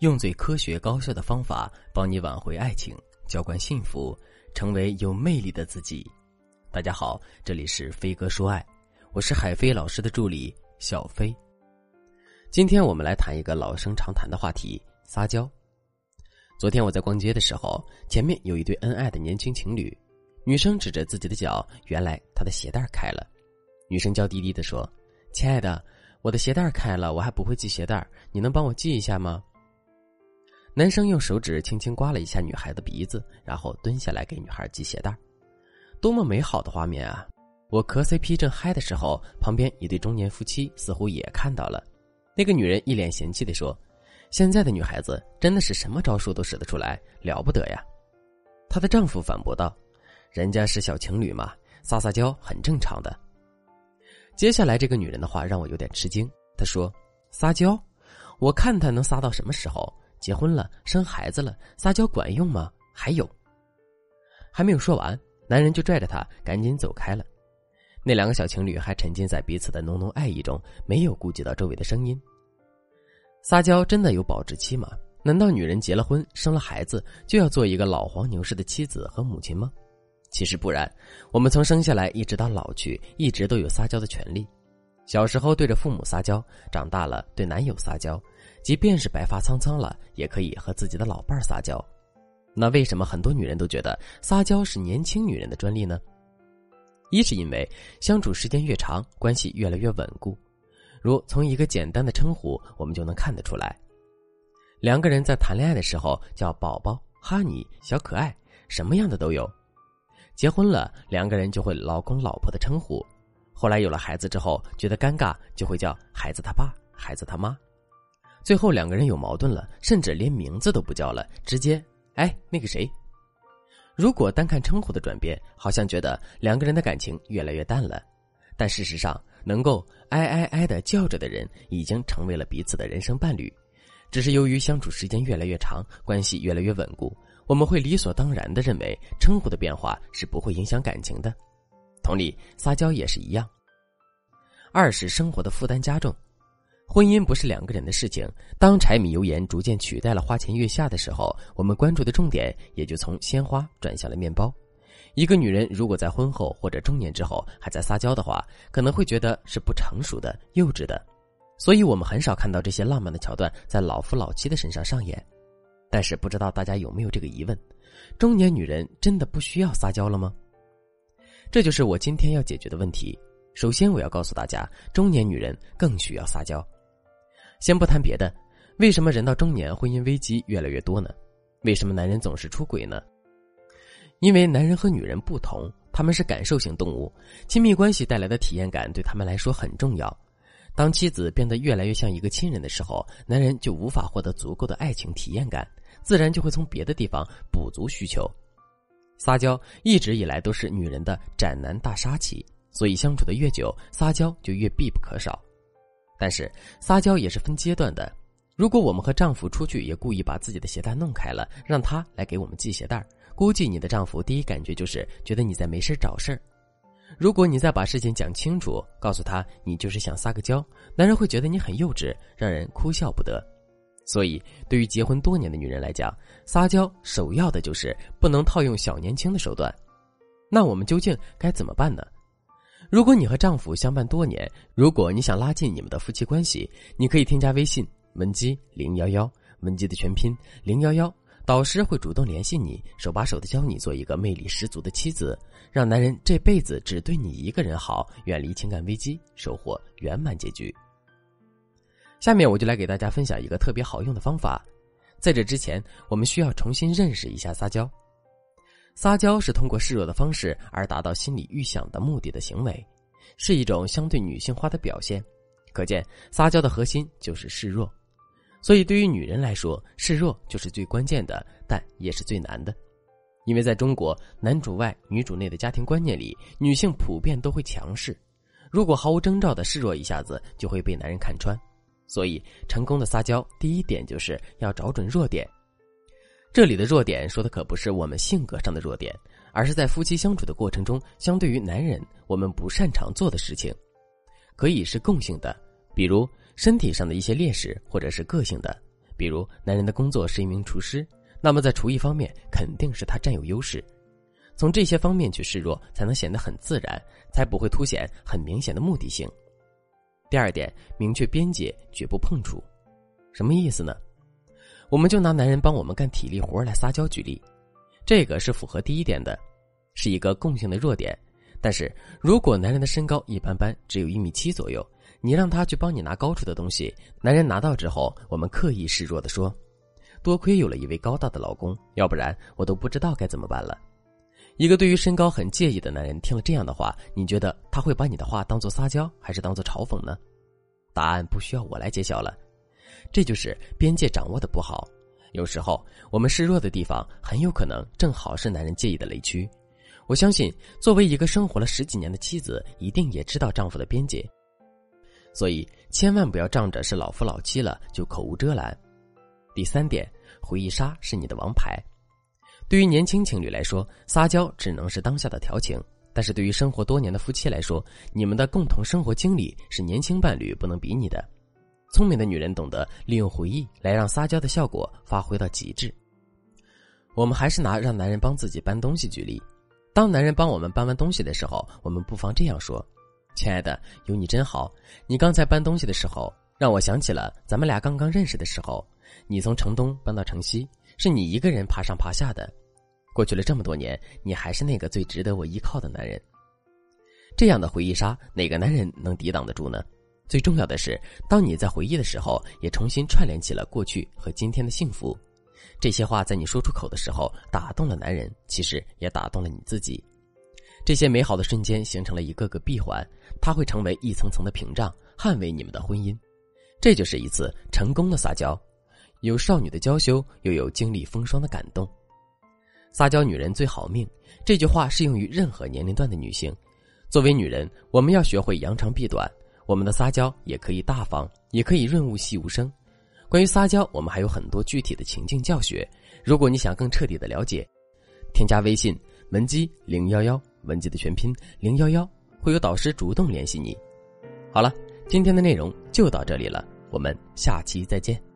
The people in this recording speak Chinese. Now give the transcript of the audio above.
用最科学高效的方法帮你挽回爱情，浇灌幸福，成为有魅力的自己。大家好，这里是飞哥说爱，我是海飞老师的助理小飞。今天我们来谈一个老生常谈的话题——撒娇。昨天我在逛街的时候，前面有一对恩爱的年轻情侣，女生指着自己的脚，原来她的鞋带开了。女生娇滴滴的说：“亲爱的，我的鞋带开了，我还不会系鞋带，你能帮我系一下吗？”男生用手指轻轻刮了一下女孩的鼻子，然后蹲下来给女孩系鞋带多么美好的画面啊！我磕 CP 正嗨的时候，旁边一对中年夫妻似乎也看到了。那个女人一脸嫌弃的说：“现在的女孩子真的是什么招数都使得出来，了不得呀！”她的丈夫反驳道：“人家是小情侣嘛，撒撒娇很正常的。”接下来这个女人的话让我有点吃惊。她说：“撒娇，我看她能撒到什么时候？”结婚了，生孩子了，撒娇管用吗？还有，还没有说完，男人就拽着她赶紧走开了。那两个小情侣还沉浸在彼此的浓浓爱意中，没有顾及到周围的声音。撒娇真的有保质期吗？难道女人结了婚、生了孩子就要做一个老黄牛式的妻子和母亲吗？其实不然，我们从生下来一直到老去，一直都有撒娇的权利。小时候对着父母撒娇，长大了对男友撒娇。即便是白发苍苍了，也可以和自己的老伴儿撒娇。那为什么很多女人都觉得撒娇是年轻女人的专利呢？一是因为相处时间越长，关系越来越稳固。如从一个简单的称呼，我们就能看得出来。两个人在谈恋爱的时候叫宝宝、哈尼、小可爱，什么样的都有。结婚了，两个人就会老公、老婆的称呼。后来有了孩子之后，觉得尴尬，就会叫孩子他爸、孩子他妈。最后两个人有矛盾了，甚至连名字都不叫了，直接哎那个谁。如果单看称呼的转变，好像觉得两个人的感情越来越淡了，但事实上，能够哎哎哎的叫着的人，已经成为了彼此的人生伴侣。只是由于相处时间越来越长，关系越来越稳固，我们会理所当然的认为称呼的变化是不会影响感情的。同理，撒娇也是一样。二是生活的负担加重。婚姻不是两个人的事情。当柴米油盐逐渐取代了花前月下的时候，我们关注的重点也就从鲜花转向了面包。一个女人如果在婚后或者中年之后还在撒娇的话，可能会觉得是不成熟的、幼稚的。所以我们很少看到这些浪漫的桥段在老夫老妻的身上上演。但是不知道大家有没有这个疑问：中年女人真的不需要撒娇了吗？这就是我今天要解决的问题。首先，我要告诉大家，中年女人更需要撒娇。先不谈别的，为什么人到中年婚姻危机越来越多呢？为什么男人总是出轨呢？因为男人和女人不同，他们是感受型动物，亲密关系带来的体验感对他们来说很重要。当妻子变得越来越像一个亲人的时候，男人就无法获得足够的爱情体验感，自然就会从别的地方补足需求。撒娇一直以来都是女人的斩男大杀器，所以相处的越久，撒娇就越必不可少。但是撒娇也是分阶段的，如果我们和丈夫出去也故意把自己的鞋带弄开了，让他来给我们系鞋带估计你的丈夫第一感觉就是觉得你在没事找事儿。如果你再把事情讲清楚，告诉他你就是想撒个娇，男人会觉得你很幼稚，让人哭笑不得。所以，对于结婚多年的女人来讲，撒娇首要的就是不能套用小年轻的手段。那我们究竟该怎么办呢？如果你和丈夫相伴多年，如果你想拉近你们的夫妻关系，你可以添加微信文姬零幺幺，文姬的全拼零幺幺，导师会主动联系你，手把手的教你做一个魅力十足的妻子，让男人这辈子只对你一个人好，远离情感危机，收获圆满结局。下面我就来给大家分享一个特别好用的方法，在这之前，我们需要重新认识一下撒娇。撒娇是通过示弱的方式而达到心理预想的目的的行为，是一种相对女性化的表现。可见，撒娇的核心就是示弱。所以，对于女人来说，示弱就是最关键的，但也是最难的。因为在中国男主外女主内的家庭观念里，女性普遍都会强势，如果毫无征兆的示弱一下子，就会被男人看穿。所以，成功的撒娇，第一点就是要找准弱点。这里的弱点说的可不是我们性格上的弱点，而是在夫妻相处的过程中，相对于男人我们不擅长做的事情，可以是共性的，比如身体上的一些劣势，或者是个性的，比如，男人的工作是一名厨师，那么在厨艺方面肯定是他占有优势。从这些方面去示弱，才能显得很自然，才不会凸显很明显的目的性。第二点，明确边界，绝不碰触。什么意思呢？我们就拿男人帮我们干体力活来撒娇举例，这个是符合第一点的，是一个共性的弱点。但是如果男人的身高一般般，只有一米七左右，你让他去帮你拿高处的东西，男人拿到之后，我们刻意示弱的说：“多亏有了一位高大的老公，要不然我都不知道该怎么办了。”一个对于身高很介意的男人听了这样的话，你觉得他会把你的话当做撒娇，还是当做嘲讽呢？答案不需要我来揭晓了，这就是边界掌握的不好。有时候我们示弱的地方，很有可能正好是男人介意的雷区。我相信，作为一个生活了十几年的妻子，一定也知道丈夫的边界，所以千万不要仗着是老夫老妻了就口无遮拦。第三点，回忆杀是你的王牌。对于年轻情侣来说，撒娇只能是当下的调情；但是对于生活多年的夫妻来说，你们的共同生活经历是年轻伴侣不能比拟的。聪明的女人懂得利用回忆来让撒娇的效果发挥到极致。我们还是拿让男人帮自己搬东西举例：当男人帮我们搬完东西的时候，我们不妨这样说：“亲爱的，有你真好。你刚才搬东西的时候，让我想起了咱们俩刚刚认识的时候。你从城东搬到城西，是你一个人爬上爬下的。”过去了这么多年，你还是那个最值得我依靠的男人。这样的回忆杀，哪个男人能抵挡得住呢？最重要的是，当你在回忆的时候，也重新串联起了过去和今天的幸福。这些话在你说出口的时候，打动了男人，其实也打动了你自己。这些美好的瞬间形成了一个个闭环，它会成为一层层的屏障，捍卫你们的婚姻。这就是一次成功的撒娇，有少女的娇羞，又有经历风霜的感动。撒娇女人最好命，这句话适用于任何年龄段的女性。作为女人，我们要学会扬长避短。我们的撒娇也可以大方，也可以润物细无声。关于撒娇，我们还有很多具体的情境教学。如果你想更彻底的了解，添加微信文姬零幺幺，文姬的全拼零幺幺，会有导师主动联系你。好了，今天的内容就到这里了，我们下期再见。